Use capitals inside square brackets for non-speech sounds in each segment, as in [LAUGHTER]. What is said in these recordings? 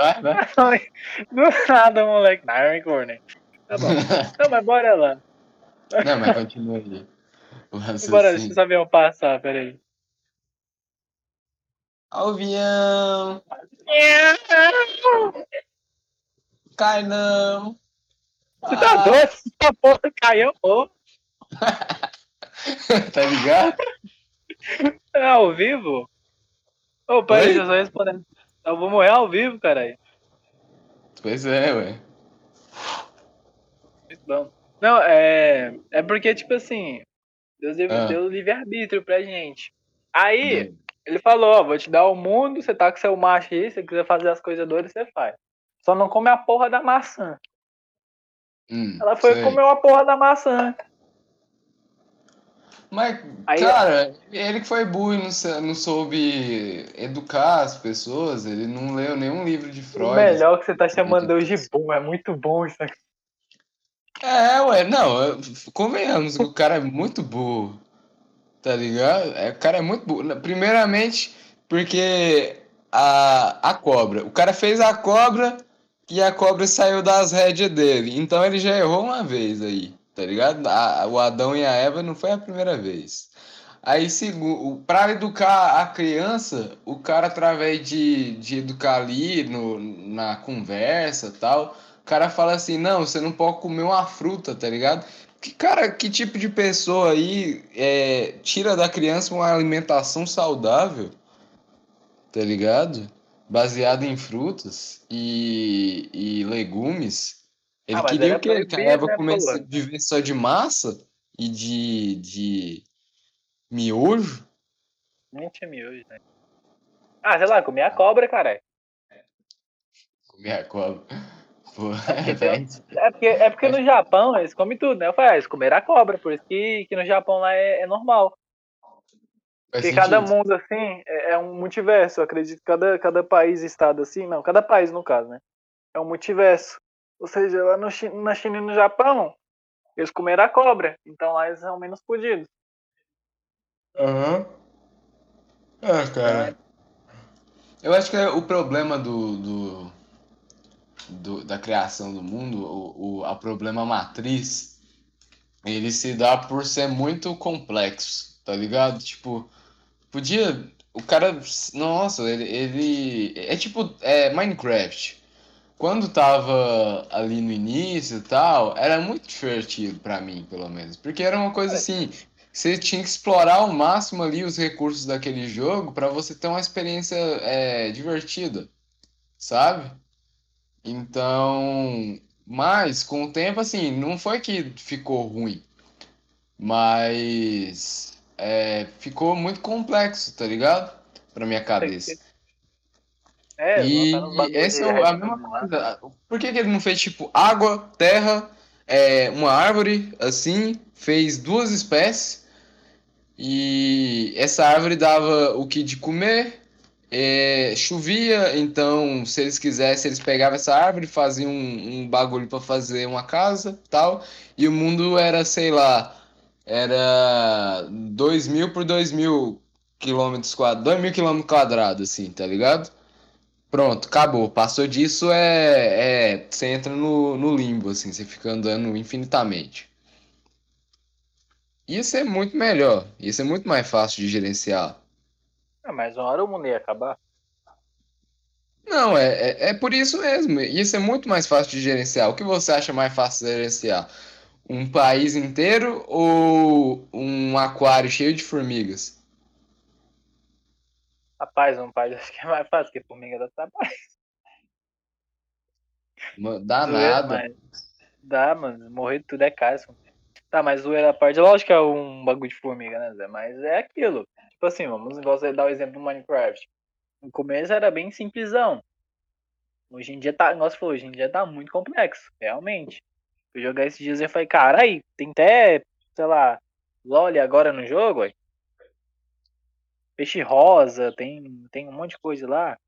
vai, vai. [LAUGHS] Do nada, moleque. Não, é corno. Tá bom. [LAUGHS] Não, mas bora lá. Não, mas continua aí. Bora, deixa ver eu passar, peraí. Alvião! Cai não! Você tá doido? Essa porra caiu, pô. [LAUGHS] tá ligado? É ao vivo? Ô, peraí, só responder. Eu vou morrer ao vivo, caralho. Pois é, ué. Muito bom. Não, é. É porque, tipo assim, Deus deu, Ah. deu livre-arbítrio pra gente. Aí, Hum. ele falou, ó, vou te dar o mundo, você tá com seu macho aí, se você quiser fazer as coisas doidas, você faz. Só não come a porra da maçã. Hum, Ela foi sei. comer a porra da maçã. Mas, Aí- cara, ele que foi burro e não, não soube educar as pessoas, ele não leu nenhum livro de O Freud. melhor que você tá chamando Deus de bom, é muito bom isso aqui. É, ué, não, convenhamos, o cara é muito burro, tá ligado? É, o cara é muito burro. Primeiramente, porque a, a cobra, o cara fez a cobra e a cobra saiu das rédeas dele, então ele já errou uma vez aí, tá ligado? A- o Adão e a Eva não foi a primeira vez. Aí, para educar a criança, o cara, através de, de educar ali no, na conversa tal, o cara fala assim: não, você não pode comer uma fruta, tá ligado? Que, cara, que tipo de pessoa aí é, tira da criança uma alimentação saudável, tá ligado? Baseada em frutas e, e legumes. Ele Ah, queria era o quê? Que a né, comesse pô? viver só de massa e de, de miojo? Nem tinha miojo, né? Ah, sei lá, comer a cobra, caralho. Comer a cobra. Pô, porque [LAUGHS] velho. É porque, é porque no Japão eles comem tudo, né? Eu falei, ah, eles comeram a cobra, por isso que, que no Japão lá é, é normal. Faz Porque cada mundo, assim, é, é um multiverso. Eu acredito cada, cada país estado, assim, não, cada país, no caso, né? É um multiverso. Ou seja, lá no, na China e no Japão, eles comeram a cobra. Então lá eles são menos fodidos. Aham. Ah, cara. Eu acho que é o problema do, do, do- da criação do mundo, o, o, a problema matriz, ele se dá por ser muito complexo, tá ligado? Tipo, podia. O cara. Nossa, ele, ele. É tipo. É Minecraft. Quando tava ali no início e tal, era muito divertido pra mim, pelo menos. Porque era uma coisa assim. Você tinha que explorar ao máximo ali os recursos daquele jogo pra você ter uma experiência é, divertida, sabe? Então, mas com o tempo assim, não foi que ficou ruim, mas é, ficou muito complexo, tá ligado? Pra minha cabeça. É, E essa é a mesma coisa. Por que que ele não fez tipo água, terra, é, uma árvore assim, fez duas espécies e essa árvore dava o que de comer, é, chovia, então se eles quisessem eles pegavam essa árvore, faziam um, um bagulho para fazer uma casa, tal, e o mundo era, sei lá, era 2 mil por 2 mil quilômetros quadrados, 2 mil quilômetros quadrados, assim, tá ligado? Pronto, acabou. Passou disso, é, é, você entra no, no limbo, assim, você fica andando infinitamente. Isso é muito melhor, isso é muito mais fácil de gerenciar. Ah, mas uma hora o mundo ia acabar. Não, é, é, é por isso mesmo. Isso é muito mais fácil de gerenciar. O que você acha mais fácil de gerenciar? Um país inteiro ou um aquário cheio de formigas? Rapaz, um pai acho que é mais fácil, porque formiga dá trabalho. Dá [LAUGHS] Zoeira, nada. mas Dá, mano. Morrer tudo é caro. Tá, mas zoeira à parte, lógico que é um bagulho de formiga, né, Zé? Mas é aquilo. Tipo assim, vamos você dar o exemplo do Minecraft. No começo era bem simplesão. Hoje em dia tá, nossa, falou, hoje em dia tá muito complexo, realmente. Eu jogar esses dias e falei, cara, aí, tem até, sei lá, LOL agora no jogo, ué. Peixe rosa, tem, tem um monte de coisa lá.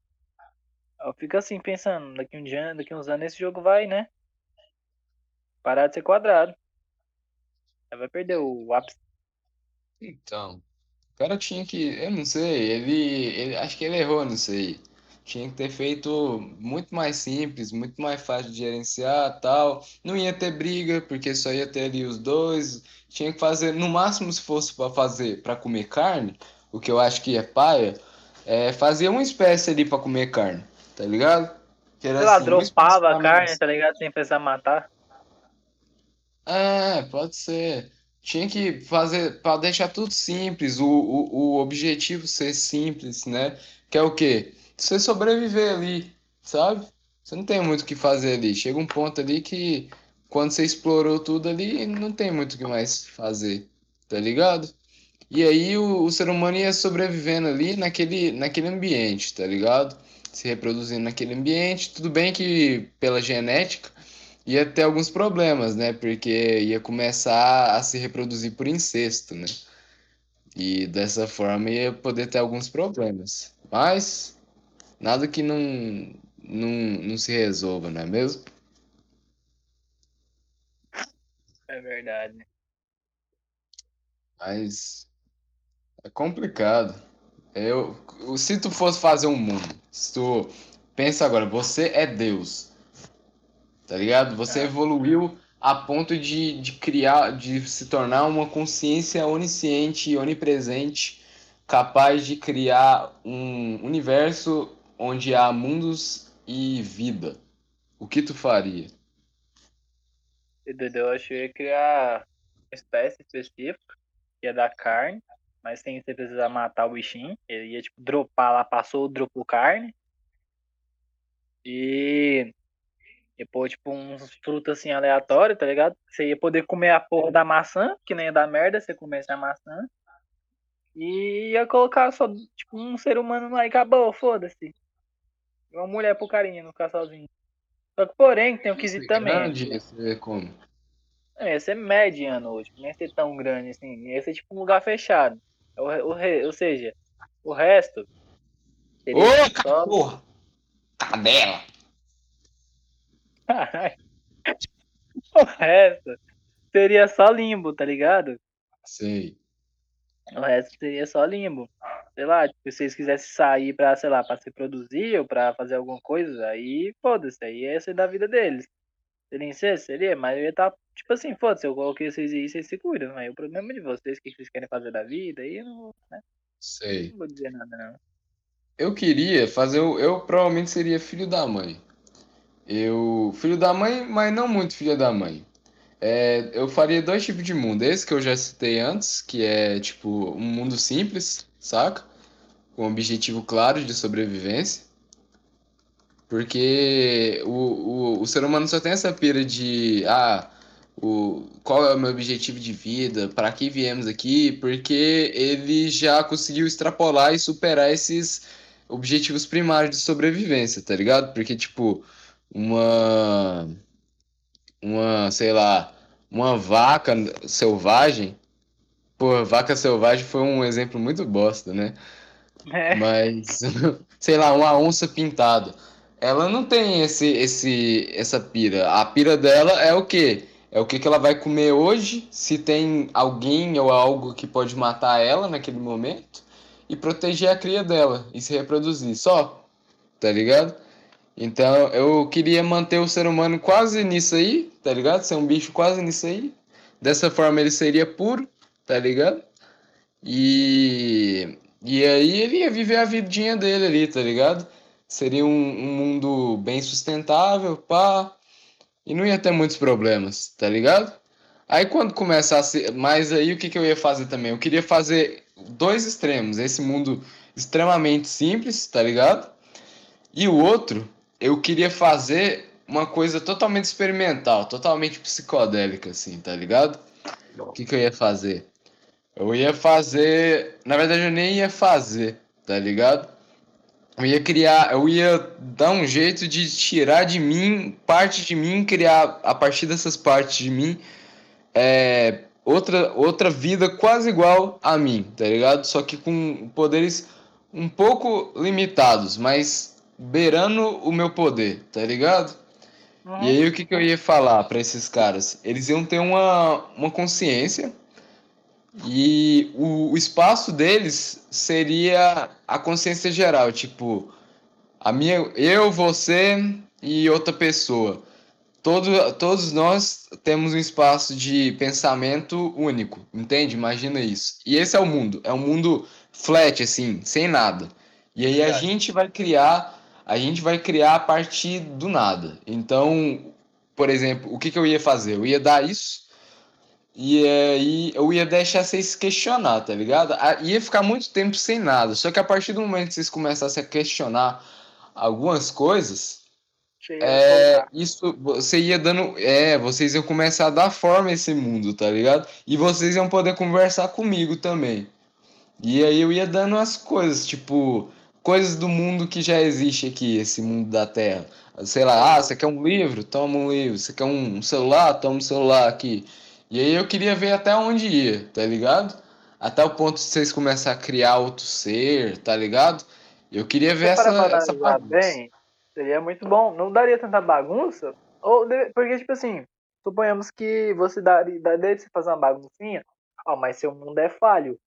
Eu fico assim pensando, daqui um dia, daqui uns anos esse jogo vai, né? Parar de ser quadrado. Aí vai perder o ápice. Então, o cara tinha que, eu não sei, ele, ele acho que ele errou nisso aí. Tinha que ter feito muito mais simples, muito mais fácil de gerenciar, tal. Não ia ter briga, porque só ia ter ali os dois. Tinha que fazer, no máximo, se fosse para fazer para comer carne, o que eu acho que é paia, é fazer uma espécie ali para comer carne, tá ligado? Que era Sei lá, assim, dropava a carne, tá ligado? Sem precisar matar. É, pode ser. Tinha que fazer para deixar tudo simples, o, o, o objetivo ser simples, né? Que é o quê? Você sobreviver ali, sabe? Você não tem muito o que fazer ali. Chega um ponto ali que quando você explorou tudo ali, não tem muito o que mais fazer, tá ligado? E aí o, o ser humano ia sobrevivendo ali naquele, naquele ambiente, tá ligado? Se reproduzindo naquele ambiente. Tudo bem que pela genética ia ter alguns problemas, né? Porque ia começar a se reproduzir por incesto, né? E dessa forma ia poder ter alguns problemas. Mas nada que não, não, não se resolva, não é mesmo? É verdade. Mas é complicado. Eu, se tu fosse fazer um mundo, se tu pensa agora, você é Deus, tá ligado? Você é. evoluiu a ponto de, de criar, de se tornar uma consciência onisciente e onipresente, capaz de criar um universo onde há mundos e vida. O que tu faria? Eu acho que ia criar uma espécie específica, que ia dar carne, mas sem você precisar matar o bichinho. Ele ia, tipo, dropar lá, passou, dropou carne. E depois, tipo, uns frutos assim aleatórios, tá ligado? Você ia poder comer a porra da maçã, que nem ia dar merda você comesse a maçã. E ia colocar só, tipo, um ser humano lá e acabou, foda-se. Uma mulher pro carinha, não ficar sozinho. Só que, porém, tem um quesito também. Grande, você como? É, ia ser mediano hoje, não ia ser tão grande assim. Ia ser tipo um lugar fechado. O, o, ou seja, o resto. Ô, só... porra! Cadela! [LAUGHS] o resto seria só limbo, tá ligado? Sei. O resto seria só limbo. Sei lá, tipo, se vocês quisessem sair pra, sei lá, pra se produzir ou pra fazer alguma coisa, aí foda-se, aí ia ser da vida deles. Seria incesto? Seria, mas eu ia estar, tá, tipo assim, foda-se, eu coloquei vocês aí, vocês se cuidam. Aí o problema é de vocês, o que vocês querem fazer da vida, aí eu não vou, né? Sei. Não vou dizer nada, não. Eu queria fazer, eu provavelmente seria filho da mãe. Eu, filho da mãe, mas não muito filho da mãe. É, eu faria dois tipos de mundo. Esse que eu já citei antes, que é tipo um mundo simples, saca? Com um objetivo claro de sobrevivência. Porque o, o, o ser humano só tem essa pira de ah, o, qual é o meu objetivo de vida, para que viemos aqui, porque ele já conseguiu extrapolar e superar esses objetivos primários de sobrevivência, tá ligado? Porque, tipo, uma uma, sei lá, uma vaca selvagem. Pô, vaca selvagem foi um exemplo muito bosta, né? É. Mas, [LAUGHS] sei lá, uma onça pintada. Ela não tem esse, esse, essa pira. A pira dela é o quê? É o que, que ela vai comer hoje, se tem alguém ou algo que pode matar ela naquele momento, e proteger a cria dela e se reproduzir. Só. Tá ligado? Então eu queria manter o ser humano quase nisso aí, tá ligado? Ser um bicho quase nisso aí. Dessa forma ele seria puro, tá ligado? E, e aí ele ia viver a vidinha dele ali, tá ligado? Seria um, um mundo bem sustentável, pá. E não ia ter muitos problemas, tá ligado? Aí quando começasse mais aí, o que, que eu ia fazer também? Eu queria fazer dois extremos. Esse mundo extremamente simples, tá ligado? E o outro eu queria fazer uma coisa totalmente experimental, totalmente psicodélica, assim, tá ligado? O que, que eu ia fazer? Eu ia fazer. Na verdade, eu nem ia fazer, tá ligado? Eu ia criar. Eu ia dar um jeito de tirar de mim parte de mim, criar a partir dessas partes de mim é, outra, outra vida quase igual a mim, tá ligado? Só que com poderes um pouco limitados, mas beirando o meu poder, tá ligado? Uhum. E aí o que, que eu ia falar para esses caras? Eles iam ter uma, uma consciência e o, o espaço deles seria a consciência geral, tipo, A minha, eu, você e outra pessoa. Todo, todos nós temos um espaço de pensamento único, entende? Imagina isso. E esse é o mundo. É um mundo flat, assim, sem nada. E aí a gente vai criar, a gente vai criar a partir do nada. Então, por exemplo, o que, que eu ia fazer? Eu ia dar isso e aí eu ia deixar vocês questionar, tá ligado? Ia ficar muito tempo sem nada. Só que a partir do momento que vocês começassem a questionar algumas coisas, é, isso você ia dando. É, vocês iam começar a dar forma a esse mundo, tá ligado? E vocês iam poder conversar comigo também. E aí eu ia dando as coisas, tipo, coisas do mundo que já existe aqui, esse mundo da Terra. Sei lá, ah, você quer um livro? Toma um livro. Você quer um celular? Toma um celular aqui. E aí eu queria ver até onde ia, tá ligado? Até o ponto de vocês começarem a criar outro ser, tá ligado? Eu queria ver essa, essa bagunça. Bem, seria muito bom. Não daria tanta bagunça? Ou porque, tipo assim, suponhamos que você daria, daria de fazer uma baguncinha, ó, mas seu mundo é falho.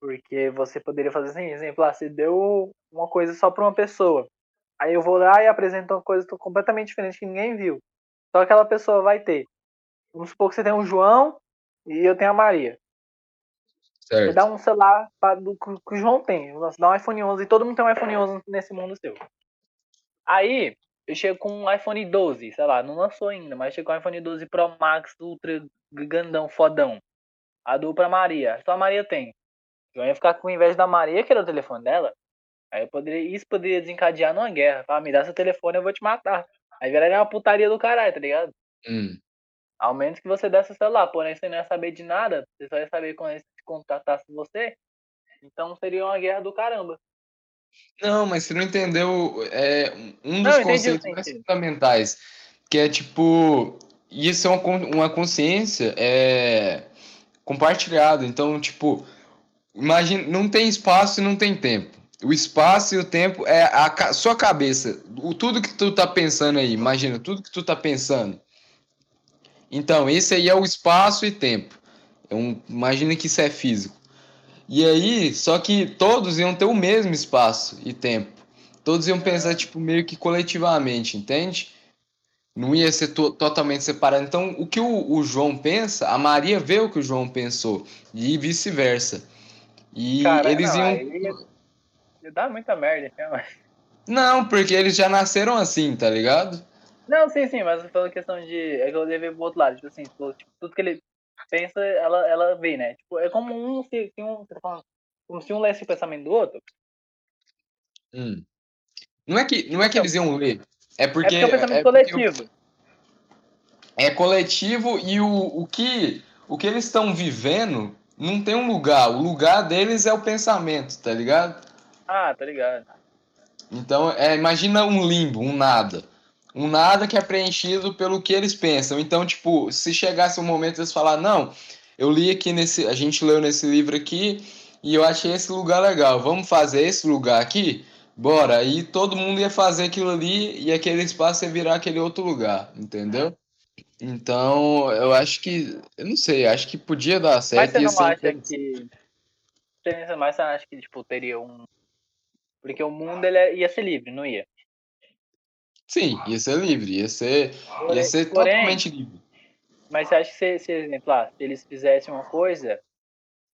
Porque você poderia fazer assim, exemplo, ah, você deu uma coisa só pra uma pessoa. Aí eu vou lá e apresento uma coisa completamente diferente que ninguém viu. Só aquela pessoa vai ter. Vamos supor que você tem um João e eu tenho a Maria. Certo. Você dá um celular pra, do, que o João tem. Você dá um iPhone 11 e todo mundo tem um iPhone 11 nesse mundo seu. Aí, eu chego com um iPhone 12, sei lá, não lançou ainda, mas chego com um iPhone 12 Pro Max Ultra Gandão, fodão. A dupla Maria. Só a Maria tem. Eu ia ficar com inveja da Maria, que era o telefone dela. Aí poderia, isso poderia desencadear numa guerra. Falar, me dá seu telefone, eu vou te matar. Aí viraria uma putaria do caralho, tá ligado? Hum. Ao menos que você desse o celular, porém você não ia saber de nada, você só ia saber quando eles contatasse você. Então seria uma guerra do caramba. Não, mas você não entendeu é, um dos não, conceitos mais fundamentais, que é tipo, isso é uma, uma consciência é, compartilhada. Então, tipo, imagina, não tem espaço e não tem tempo. O espaço e o tempo é a sua cabeça. O, tudo que tu tá pensando aí, imagina, tudo que tu tá pensando. Então, esse aí é o espaço e tempo. Um, imagina que isso é físico. E aí, só que todos iam ter o mesmo espaço e tempo. Todos iam pensar, tipo, meio que coletivamente, entende? Não ia ser to totalmente separado. Então, o que o, o, João pensa, a Maria vê o que o João pensou. E vice-versa. E Cara, eles não, iam. Ia, ia dar muita merda, Não, porque eles já nasceram assim, tá ligado? Não, sim, sim, mas pela questão de. É que eu levei pro outro lado, tipo assim, tipo, tudo que ele pensa, ela, ela vê, né? Tipo, é como um se, se um. Como se um lesse o pensamento do outro. Hum. Não é que, não é que eles iam ler. É porque. É porque é o pensamento é coletivo. É coletivo e o, o que o que eles estão vivendo não tem um lugar. O lugar deles é o pensamento, tá ligado? Ah, tá ligado. Então, é, imagina um limbo, um nada um nada que é preenchido pelo que eles pensam. Então, tipo, se chegasse um momento eles falar, não, eu li aqui nesse, a gente leu nesse livro aqui e eu achei esse lugar legal. Vamos fazer esse lugar aqui? Bora. Aí todo mundo ia fazer aquilo ali e aquele espaço ia virar aquele outro lugar, entendeu? Então, eu acho que, eu não sei, acho que podia dar certo. Mas você não acha que, mas você acha que tipo teria um, porque o mundo ele é, ia ser livre, não ia? Sim, ia ser livre, ia ser, ia ser porém, totalmente livre. Mas você acha que, se, se, exemplo, ah, se eles fizessem uma coisa,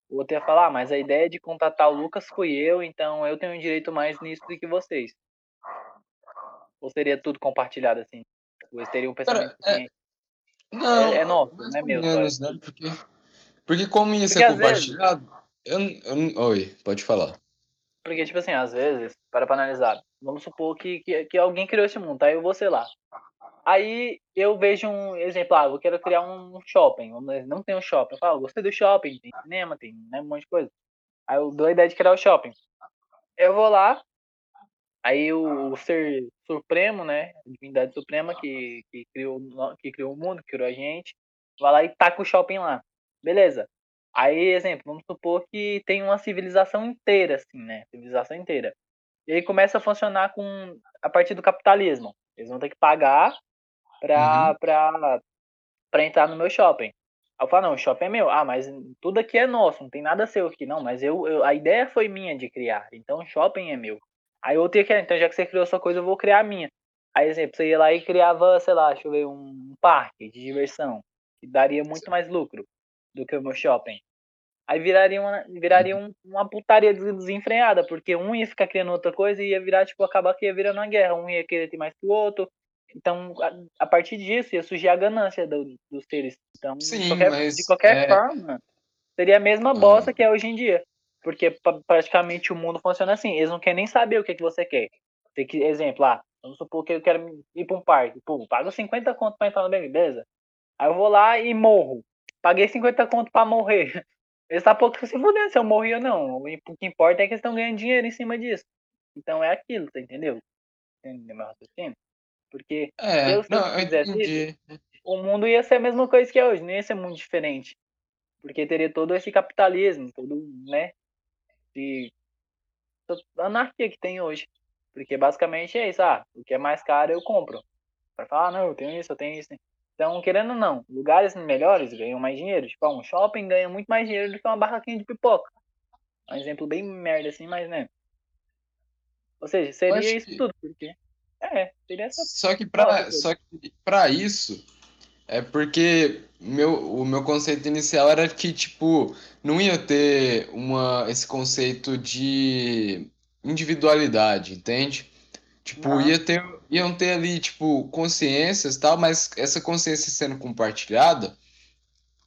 o outro ia falar, ah, mas a ideia de contratar o Lucas fui eu, então eu tenho um direito mais nisso do que vocês. Ou seria tudo compartilhado assim? Ou eles teriam um pensamento é... assim? Não, é, é nosso, não é meu. Menos, né? Porque, porque como ia ser compartilhado. Vezes... Eu, eu, oi, pode falar. Porque, tipo assim, às vezes, para pra analisar, vamos supor que, que, que alguém criou esse mundo, tá? eu vou, sei lá. Aí eu vejo um exemplo, ah, eu quero criar um shopping, não tem um shopping. Eu falo, gostei do shopping, tem cinema, tem né, um monte de coisa. Aí eu dou a ideia de criar o shopping. Eu vou lá, aí o, o ser supremo, né, a divindade suprema que, que, criou, que criou o mundo, que criou a gente, vai lá e taca o shopping lá. Beleza. Aí, exemplo, vamos supor que tem uma civilização inteira, assim, né? Civilização inteira. E aí começa a funcionar com a partir do capitalismo. Eles vão ter que pagar pra, uhum. pra, pra entrar no meu shopping. Aí eu falo, não, o shopping é meu. Ah, mas tudo aqui é nosso, não tem nada seu aqui. Não, mas eu, eu a ideia foi minha de criar. Então o shopping é meu. Aí outro ia criar, então já que você criou a sua coisa, eu vou criar a minha. Aí, exemplo, você ia lá e criava, sei lá, deixa eu ver, um parque de diversão, que daria muito mais lucro do que o meu shopping. Aí viraria uma, viraria um, uma putaria desenfreada, porque um ia ficar criando outra coisa e ia virar, tipo, acabar que ia virando uma guerra. Um ia querer ter mais que o outro. Então, a, a partir disso, ia surgir a ganância do, dos seres. Então, Sim, de qualquer, mas de qualquer é- forma, seria a mesma bosta que é hoje em dia. Porque praticamente o mundo funciona assim. Eles não querem nem saber o que, que você quer. Tem que, exemplo, ah, vamos supor que eu quero ir pra um parque. Pô, pago 50 conto pra entrar no bem, beleza? Aí eu vou lá e morro. Paguei 50 conto pra morrer. [LAUGHS] Eles tá pouco se fudendo se eu morri ou não. O que importa é que eles estão ganhando dinheiro em cima disso. Então é aquilo, você entendeu? Entendeu meu raciocínio? Porque É, Deus, se não, eu fizesse entendi. o mundo ia ser a mesma coisa que é hoje, não ia ser muito diferente. Porque teria todo esse capitalismo, todo, né? E a anarquia que tem hoje. Porque basicamente é isso, ah, o que é mais caro eu compro. Vai falar, ah, não, eu tenho isso, eu tenho isso. Então, querendo ou não, lugares melhores ganham mais dinheiro. Tipo, ah, um shopping ganha muito mais dinheiro do que uma barraquinha de pipoca. Um exemplo bem merda assim, mas né. Ou seja, seria acho isso que- tudo, porque. É, seria essa. Só que pra, só que pra isso, é porque meu, o meu conceito inicial era que, tipo, não ia ter uma, esse conceito de individualidade, entende? Tipo, ia ter, iam ter ali, tipo, consciências e tal, mas essa consciência sendo compartilhada,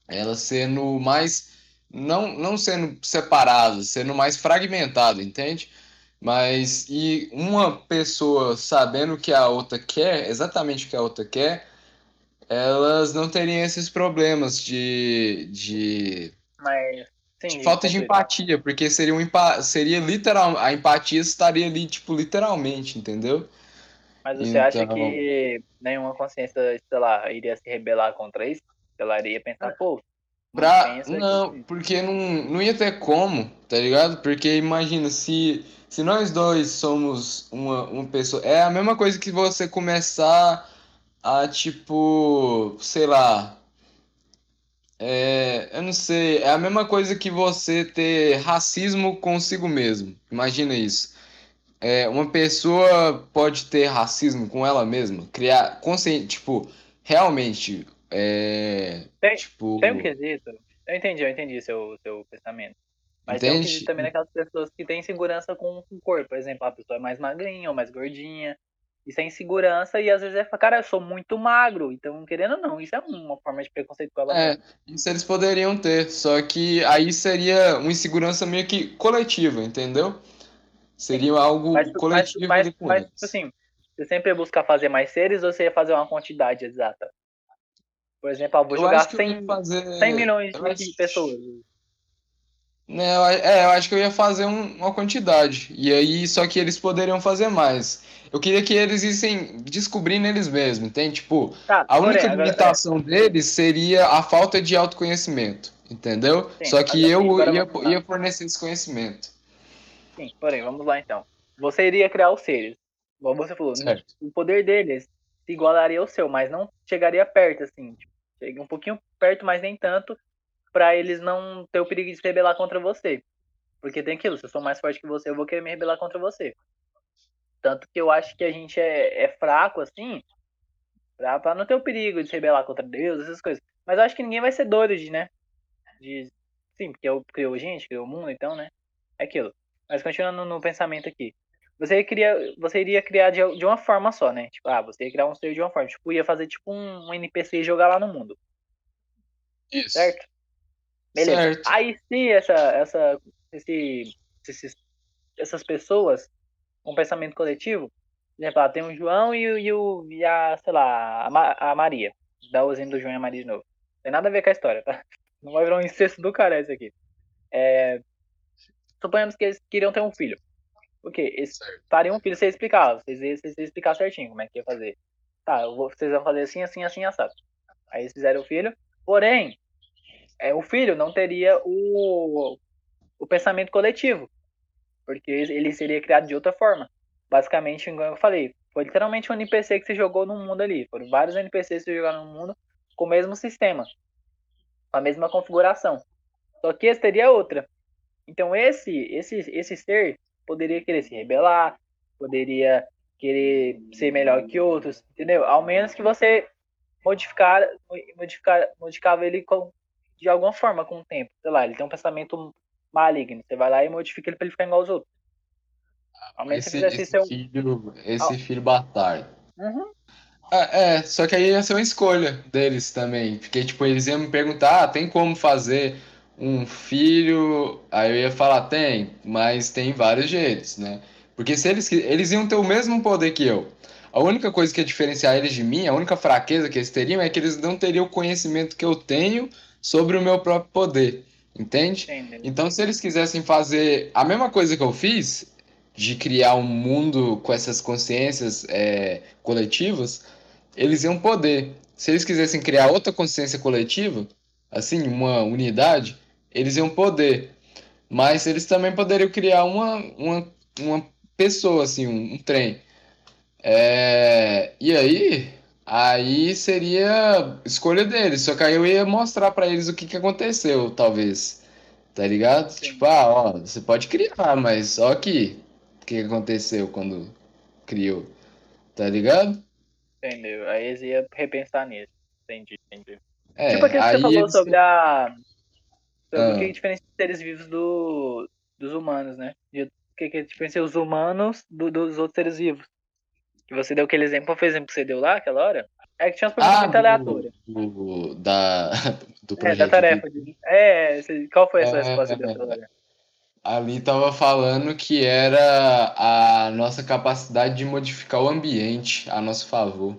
ela sendo mais, não, não sendo separada, sendo mais fragmentada, entende? Mas, e uma pessoa sabendo o que a outra quer, exatamente o que a outra quer, elas não teriam esses problemas de, de, Mas. Sim, falta de empatia, porque seria, um, empa- seria literal, a empatia estaria ali, tipo, literalmente, entendeu? Mas você acha Então- que nenhuma consciência, sei lá, iria se rebelar contra isso? Ela iria pensar, pô. Pra... que- Não, porque não, não ia ter como, tá ligado? Porque imagina, se, se nós dois somos uma, uma pessoa. É a mesma coisa que você começar a, tipo, sei lá. É, eu não sei, é a mesma coisa que você ter racismo consigo mesmo. Imagina isso. É, uma pessoa pode ter racismo com ela mesma, criar consciente, tipo, realmente, é, Tem- tipo, Tem um quesito. Eu entendi, eu entendi seu, seu pensamento. Mas tem um Entende? quesito também daquelas pessoas que têm insegurança com com o corpo. Por exemplo, a pessoa é mais magrinha ou mais gordinha. Isso é insegurança e às vezes é, cara, eu sou muito magro. Então, querendo ou não, isso é uma forma de preconceito com ela É, isso eles poderiam ter, só que aí seria uma insegurança meio que coletiva, entendeu? Seria algo Mas, mas, coletivo mas, mas, tipo assim, você sempre ia buscar fazer mais seres ou você ia fazer uma quantidade exata? Por exemplo, ah, vou Eu jogar acho que eu ia 100, fazer. 100 milhões eu de acho- pessoas. Eu é, eu acho que eu ia fazer um- uma quantidade. E aí, só que eles poderiam fazer mais. Eu queria que eles issem descobrindo eles mesmos, entende? Tipo, Tá, a única porém, agora- limitação deles seria a falta de autoconhecimento, entendeu? Sim, Só que eu assim, ia, vamos ia fornecer esse conhecimento. Sim, porém, vamos lá então. Você iria criar os seres. Igual você falou, Certo. o poder deles se igualaria ao seu, mas não chegaria perto, assim. Tipo, chega um pouquinho perto, mas nem tanto, pra eles não ter o perigo de se rebelar contra você. Porque tem aquilo, se eu sou mais forte que você, eu vou querer me rebelar contra você. Tanto que eu acho que a gente é, é fraco, assim, pra, pra não ter o perigo de se rebelar contra Deus, essas coisas. Mas eu acho que ninguém vai ser doido de, né? De, sim, porque eu criou gente, criou o mundo, então, né? É aquilo. Mas continuando no pensamento aqui. Você, queria, você iria criar de, de uma forma só, né? Tipo, ah, você ia criar um ser de uma forma. Tipo, ia fazer tipo um, um NPC e jogar lá no mundo, Isso. certo? Beleza. Certo. Aí se essa, essa, esse, esses, essas pessoas com pensamento coletivo, por exemplo, ah, tem o João e, o- e, o, e a, sei lá, a, Ma- a Maria. Dá o exemplo do João e a Maria de novo. Tem nada a ver com a história, tá? [LAUGHS] Não vai virar um incesto do cara isso aqui. É, suponhamos que eles queriam ter um filho. O quê? Eles fariam um filho, você ia explicar, vocês iam, vocês iam explicar certinho como é que ia fazer. Tá, vou, vocês vão fazer assim, assim, assim, assado. Aí eles fizeram o filho, porém, é, o filho não teria o, o pensamento coletivo, porque ele seria criado de outra forma. Basicamente, igual eu falei, foi literalmente um NPC que se jogou no mundo ali. Foram vários NPCs que se jogaram no mundo com o mesmo sistema, com a mesma configuração. Só que esse teria outra. Então esse, esse, esse ser poderia querer se rebelar, poderia querer ser melhor que outros, entendeu? Ao menos que você modificar, modificar, modificava ele com, de alguma forma com o tempo. Sei lá, ele tem um pensamento maligno. Você vai lá e modifica ele pra ele ficar igual aos outros. Ao menos esse, esse seu... filho, esse filho bastardo. Uhum. Ah, é, só que aí ia ser uma escolha deles também. Porque, tipo, eles iam me perguntar, ah, tem como fazer um filho? Aí eu ia falar, tem, mas tem vários jeitos, né? Porque se eles, eles iam ter o mesmo poder que eu. A única coisa que ia diferenciar eles de mim, a única fraqueza que eles teriam é que eles não teriam o conhecimento que eu tenho sobre o meu próprio poder. Entende? Entendi. Então, se eles quisessem fazer a mesma coisa que eu fiz, de criar um mundo com essas consciências é, coletivas, eles iam poder. Se eles quisessem criar outra consciência coletiva, assim, uma unidade, eles iam poder. Mas eles também poderiam criar uma, uma, uma pessoa, assim, um, um trem. É, e aí, aí seria escolha deles. Só que aí eu ia mostrar para eles o que, que aconteceu, talvez. Tá ligado? Sim. Tipo, ah, ó, você pode criar, mas ó aqui o que aconteceu quando criou. Tá ligado? Entendeu? Aí eles iam repensar nisso. Entendi, entendi. É, tipo aquilo que você falou eles... sobre a. Sobre ah. o que diferencia os seres vivos do... dos humanos, né? O que, que diferencia os humanos do... dos outros seres vivos. Que você deu aquele exemplo, foi o exemplo que você deu lá, aquela hora? É que tinha umas perguntas ah, muito aleatórias. Do, da, [LAUGHS] do projeto. É, da tarefa. De... É, qual foi a sua é, resposta é, Ali estava falando que era a nossa capacidade de modificar o ambiente a nosso favor.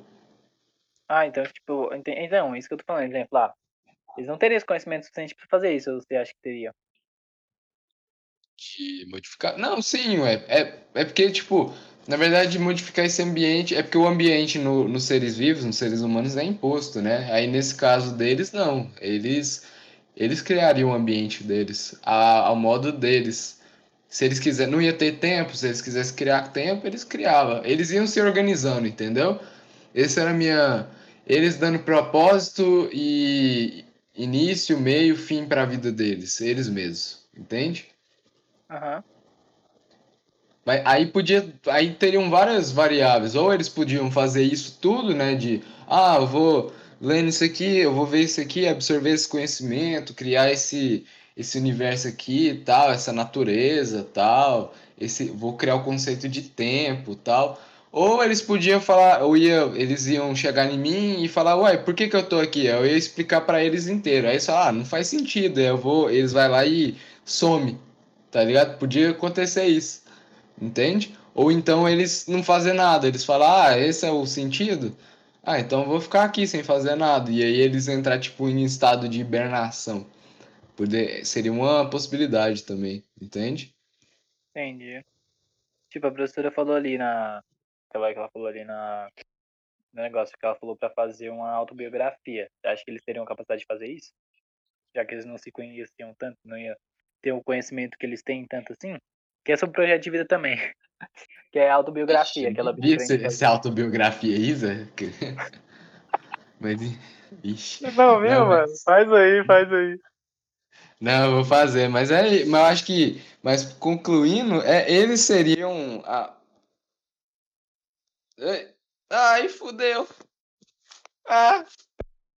Ah, então, tipo, então, isso que eu tô falando, exemplo, lá. Eles não teriam esse conhecimento suficiente para fazer isso, ou você acha que teria? De modificar? Não, sim, é, é, é porque, tipo, na verdade, modificar esse ambiente é porque o ambiente no, nos seres vivos, nos seres humanos, é imposto, né? Aí nesse caso deles, não. Eles eles criariam o ambiente deles, a, ao modo deles. Se eles quiserem, não ia ter tempo, se eles quisessem criar tempo, eles criavam. Eles iam se organizando, entendeu? Esse era a minha. Eles dando propósito e início, meio, fim para a vida deles, eles mesmos, entende? Aham. Uhum. Aí podia, aí teriam várias variáveis. Ou eles podiam fazer isso tudo, né? De, ah, eu vou lendo isso aqui, eu vou ver isso aqui, absorver esse conhecimento, criar esse, esse universo aqui, tal, essa natureza, tal, esse, vou criar o conceito de tempo, tal. Ou eles podiam falar, ou ia, eles iam chegar em mim e falar, uai, por que que eu tô aqui? Eu ia explicar para eles inteiro. Aí só, ah, não faz sentido, eu vou, eles vai lá e some, tá ligado? Podia acontecer isso, entende? Ou então eles não fazem nada, eles falam, ah, esse é o sentido? Ah, então vou ficar aqui sem fazer nada. E aí eles entrar, tipo, em estado de hibernação. Poder, seria uma possibilidade também, entende? Entendi. Tipo, a professora falou ali na. Aquela que ela falou ali na. No negócio que ela falou para fazer uma autobiografia. Você acha que eles teriam capacidade de fazer isso? Já que eles não se conheciam tanto, não ia ter o conhecimento que eles têm tanto assim? Que é sobre projeto de vida também. [LAUGHS] Que é autobiografia, aquela Isso, essa é autobiografia Zé? [LAUGHS] Mas, ixi. Não, viu, não, mano? Mas... Faz aí, faz aí. Não, eu vou fazer, mas é, mas eu acho que, mas concluindo, é, eles seriam a... Ai, fudeu. Ah,